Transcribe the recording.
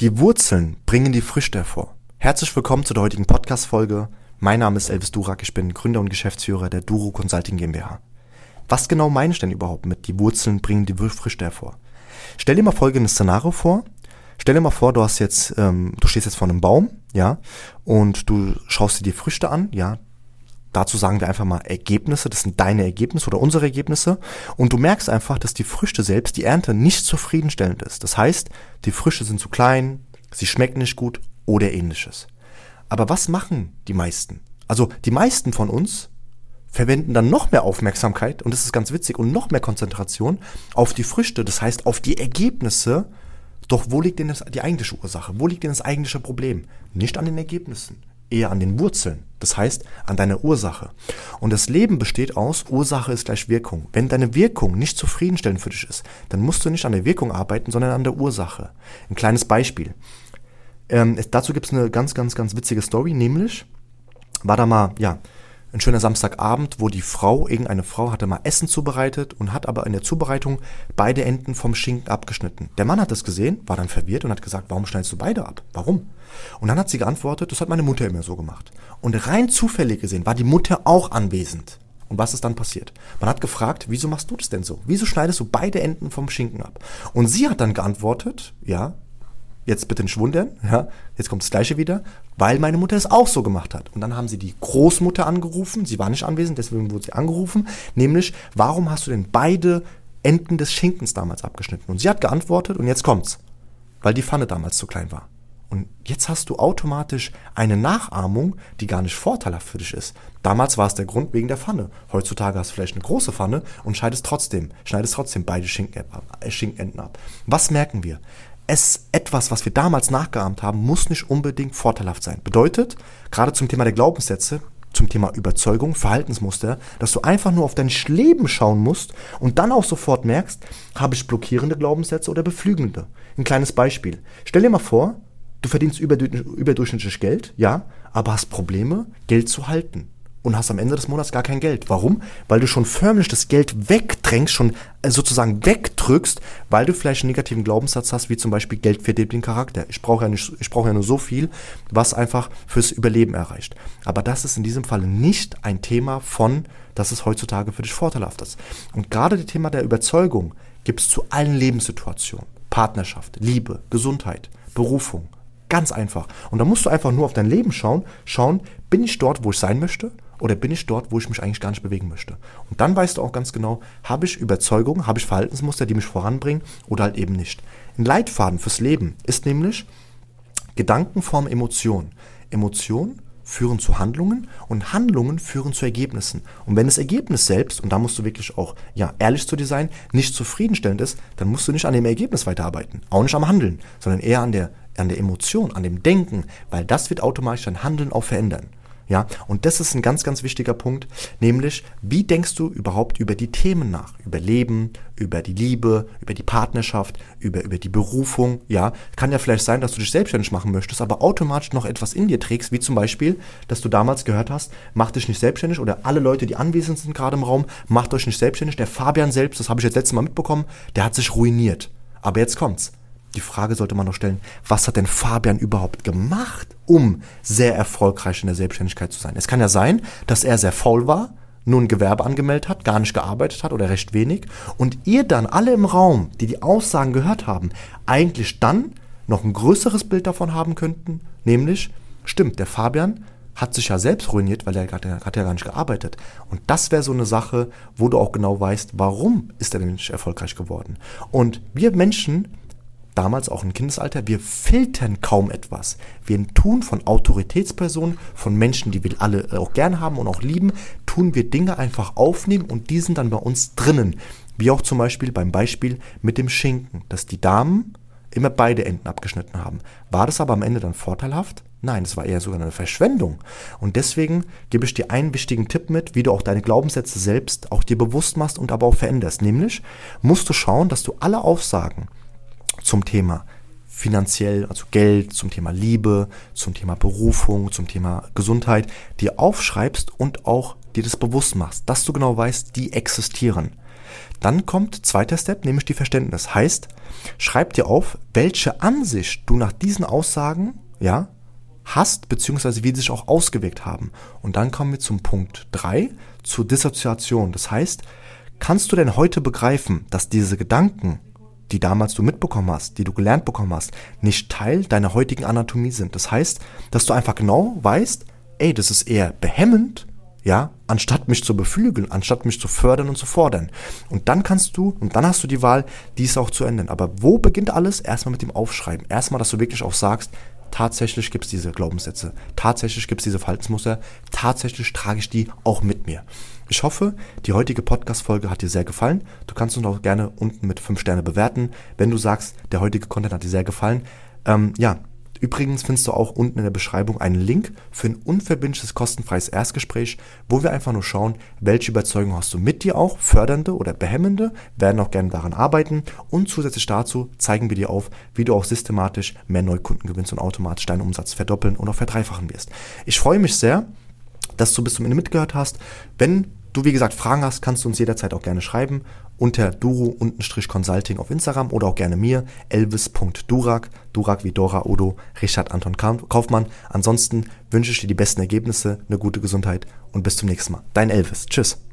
Die Wurzeln bringen die Früchte hervor. Herzlich willkommen zu der heutigen Podcast-Folge. Mein Name ist Elvis Durak, ich bin Gründer und Geschäftsführer der Duro Consulting GmbH. Was genau meine ich denn überhaupt mit die Wurzeln bringen die Früchte hervor? Stell dir mal folgendes Szenario vor. Stell dir mal vor, du hast jetzt, ähm, du stehst jetzt vor einem Baum, ja, und du schaust dir die Früchte an, ja, Dazu sagen wir einfach mal Ergebnisse, das sind deine Ergebnisse oder unsere Ergebnisse. Und du merkst einfach, dass die Früchte selbst, die Ernte nicht zufriedenstellend ist. Das heißt, die Früchte sind zu klein, sie schmecken nicht gut oder ähnliches. Aber was machen die meisten? Also die meisten von uns verwenden dann noch mehr Aufmerksamkeit, und das ist ganz witzig, und noch mehr Konzentration auf die Früchte, das heißt auf die Ergebnisse. Doch wo liegt denn das, die eigentliche Ursache? Wo liegt denn das eigentliche Problem? Nicht an den Ergebnissen eher an den Wurzeln. Das heißt, an deiner Ursache. Und das Leben besteht aus, Ursache ist gleich Wirkung. Wenn deine Wirkung nicht zufriedenstellend für dich ist, dann musst du nicht an der Wirkung arbeiten, sondern an der Ursache. Ein kleines Beispiel. Ähm, dazu gibt es eine ganz, ganz, ganz witzige Story, nämlich war da mal, ja, ein schöner Samstagabend, wo die Frau, irgendeine Frau hatte mal Essen zubereitet und hat aber in der Zubereitung beide Enden vom Schinken abgeschnitten. Der Mann hat das gesehen, war dann verwirrt und hat gesagt, warum schneidest du beide ab? Warum? Und dann hat sie geantwortet, das hat meine Mutter immer so gemacht. Und rein zufällig gesehen war die Mutter auch anwesend. Und was ist dann passiert? Man hat gefragt, wieso machst du das denn so? Wieso schneidest du beide Enden vom Schinken ab? Und sie hat dann geantwortet, ja, jetzt bitte nicht wundern, ja, jetzt kommt das gleiche wieder, weil meine Mutter es auch so gemacht hat. Und dann haben sie die Großmutter angerufen, sie war nicht anwesend, deswegen wurde sie angerufen, nämlich, warum hast du denn beide Enden des Schinkens damals abgeschnitten? Und sie hat geantwortet, und jetzt kommt's, weil die Pfanne damals zu klein war. Und jetzt hast du automatisch eine Nachahmung, die gar nicht vorteilhaft für dich ist. Damals war es der Grund wegen der Pfanne. Heutzutage hast du vielleicht eine große Pfanne und schneidest trotzdem, schneidest trotzdem beide äh, Schinkenenden ab. Was merken wir? Es etwas, was wir damals nachgeahmt haben, muss nicht unbedingt vorteilhaft sein. Bedeutet, gerade zum Thema der Glaubenssätze, zum Thema Überzeugung, Verhaltensmuster, dass du einfach nur auf dein Leben schauen musst und dann auch sofort merkst, habe ich blockierende Glaubenssätze oder beflügelnde. Ein kleines Beispiel. Stell dir mal vor, Du verdienst überdurchschnittlich Geld, ja, aber hast Probleme, Geld zu halten. Und hast am Ende des Monats gar kein Geld. Warum? Weil du schon förmlich das Geld wegdrängst, schon äh, sozusagen wegdrückst, weil du vielleicht einen negativen Glaubenssatz hast, wie zum Beispiel Geld verdient den Charakter. Ich brauche ja, nicht, ich brauche ja nur so viel, was einfach fürs Überleben erreicht. Aber das ist in diesem Fall nicht ein Thema von, dass es heutzutage für dich vorteilhaft ist. Und gerade das Thema der Überzeugung gibt es zu allen Lebenssituationen. Partnerschaft, Liebe, Gesundheit, Berufung, Ganz einfach. Und da musst du einfach nur auf dein Leben schauen, schauen, bin ich dort, wo ich sein möchte? Oder bin ich dort, wo ich mich eigentlich gar nicht bewegen möchte? Und dann weißt du auch ganz genau, habe ich Überzeugungen, habe ich Verhaltensmuster, die mich voranbringen oder halt eben nicht. Ein Leitfaden fürs Leben ist nämlich Gedankenform Emotion. Emotion führen zu Handlungen und Handlungen führen zu Ergebnissen. Und wenn das Ergebnis selbst, und da musst du wirklich auch ja, ehrlich zu dir sein, nicht zufriedenstellend ist, dann musst du nicht an dem Ergebnis weiterarbeiten, auch nicht am Handeln, sondern eher an der an der Emotion, an dem Denken, weil das wird automatisch dein Handeln auch verändern. Ja, und das ist ein ganz, ganz wichtiger Punkt, nämlich, wie denkst du überhaupt über die Themen nach? Über Leben, über die Liebe, über die Partnerschaft, über, über die Berufung, ja. Kann ja vielleicht sein, dass du dich selbstständig machen möchtest, aber automatisch noch etwas in dir trägst, wie zum Beispiel, dass du damals gehört hast, mach dich nicht selbstständig oder alle Leute, die anwesend sind gerade im Raum, macht euch nicht selbstständig. Der Fabian selbst, das habe ich jetzt letztes Mal mitbekommen, der hat sich ruiniert. Aber jetzt kommt's die Frage sollte man noch stellen, was hat denn Fabian überhaupt gemacht, um sehr erfolgreich in der Selbstständigkeit zu sein? Es kann ja sein, dass er sehr faul war, nur ein Gewerbe angemeldet hat, gar nicht gearbeitet hat oder recht wenig und ihr dann alle im Raum, die die Aussagen gehört haben, eigentlich dann noch ein größeres Bild davon haben könnten, nämlich, stimmt, der Fabian hat sich ja selbst ruiniert, weil er hat, hat ja gar nicht gearbeitet. Und das wäre so eine Sache, wo du auch genau weißt, warum ist er denn nicht erfolgreich geworden. Und wir Menschen damals auch im Kindesalter, wir filtern kaum etwas. Wir tun von Autoritätspersonen, von Menschen, die wir alle auch gern haben und auch lieben, tun wir Dinge einfach aufnehmen und die sind dann bei uns drinnen. Wie auch zum Beispiel beim Beispiel mit dem Schinken, dass die Damen immer beide Enden abgeschnitten haben. War das aber am Ende dann vorteilhaft? Nein, es war eher sogar eine Verschwendung. Und deswegen gebe ich dir einen wichtigen Tipp mit, wie du auch deine Glaubenssätze selbst auch dir bewusst machst und aber auch veränderst. Nämlich musst du schauen, dass du alle Aussagen, zum Thema finanziell, also Geld, zum Thema Liebe, zum Thema Berufung, zum Thema Gesundheit, dir aufschreibst und auch dir das bewusst machst, dass du genau weißt, die existieren. Dann kommt zweiter Step, nämlich die Verständnis. Heißt, schreib dir auf, welche Ansicht du nach diesen Aussagen, ja, hast, beziehungsweise wie sie sich auch ausgewirkt haben. Und dann kommen wir zum Punkt drei zur Dissoziation. Das heißt, kannst du denn heute begreifen, dass diese Gedanken, die damals du mitbekommen hast, die du gelernt bekommen hast, nicht Teil deiner heutigen Anatomie sind? Das heißt, dass du einfach genau weißt, ey, das ist eher behemmend, ja, anstatt mich zu beflügeln, anstatt mich zu fördern und zu fordern. Und dann kannst du, und dann hast du die Wahl, dies auch zu ändern. Aber wo beginnt alles? Erstmal mit dem Aufschreiben. Erstmal, dass du wirklich auch sagst, tatsächlich gibt es diese Glaubenssätze, tatsächlich gibt es diese Verhaltensmuster, tatsächlich trage ich die auch mit mir. Ich hoffe, die heutige Podcast-Folge hat dir sehr gefallen. Du kannst uns auch gerne unten mit 5 Sterne bewerten, wenn du sagst, der heutige Content hat dir sehr gefallen. Ähm, ja, Übrigens findest du auch unten in der Beschreibung einen Link für ein unverbindliches kostenfreies Erstgespräch, wo wir einfach nur schauen, welche Überzeugung hast du mit dir auch, fördernde oder behemmende, werden auch gerne daran arbeiten und zusätzlich dazu zeigen wir dir auf, wie du auch systematisch mehr Neukunden gewinnst und automatisch deinen Umsatz verdoppeln und auch verdreifachen wirst. Ich freue mich sehr, dass du bis zum Ende mitgehört hast. Wenn du, wie gesagt, Fragen hast, kannst du uns jederzeit auch gerne schreiben unter duro-consulting auf Instagram oder auch gerne mir, elvis.durak, Durak wie Dora Odo, Richard Anton Kaufmann. Ansonsten wünsche ich dir die besten Ergebnisse, eine gute Gesundheit und bis zum nächsten Mal. Dein Elvis. Tschüss.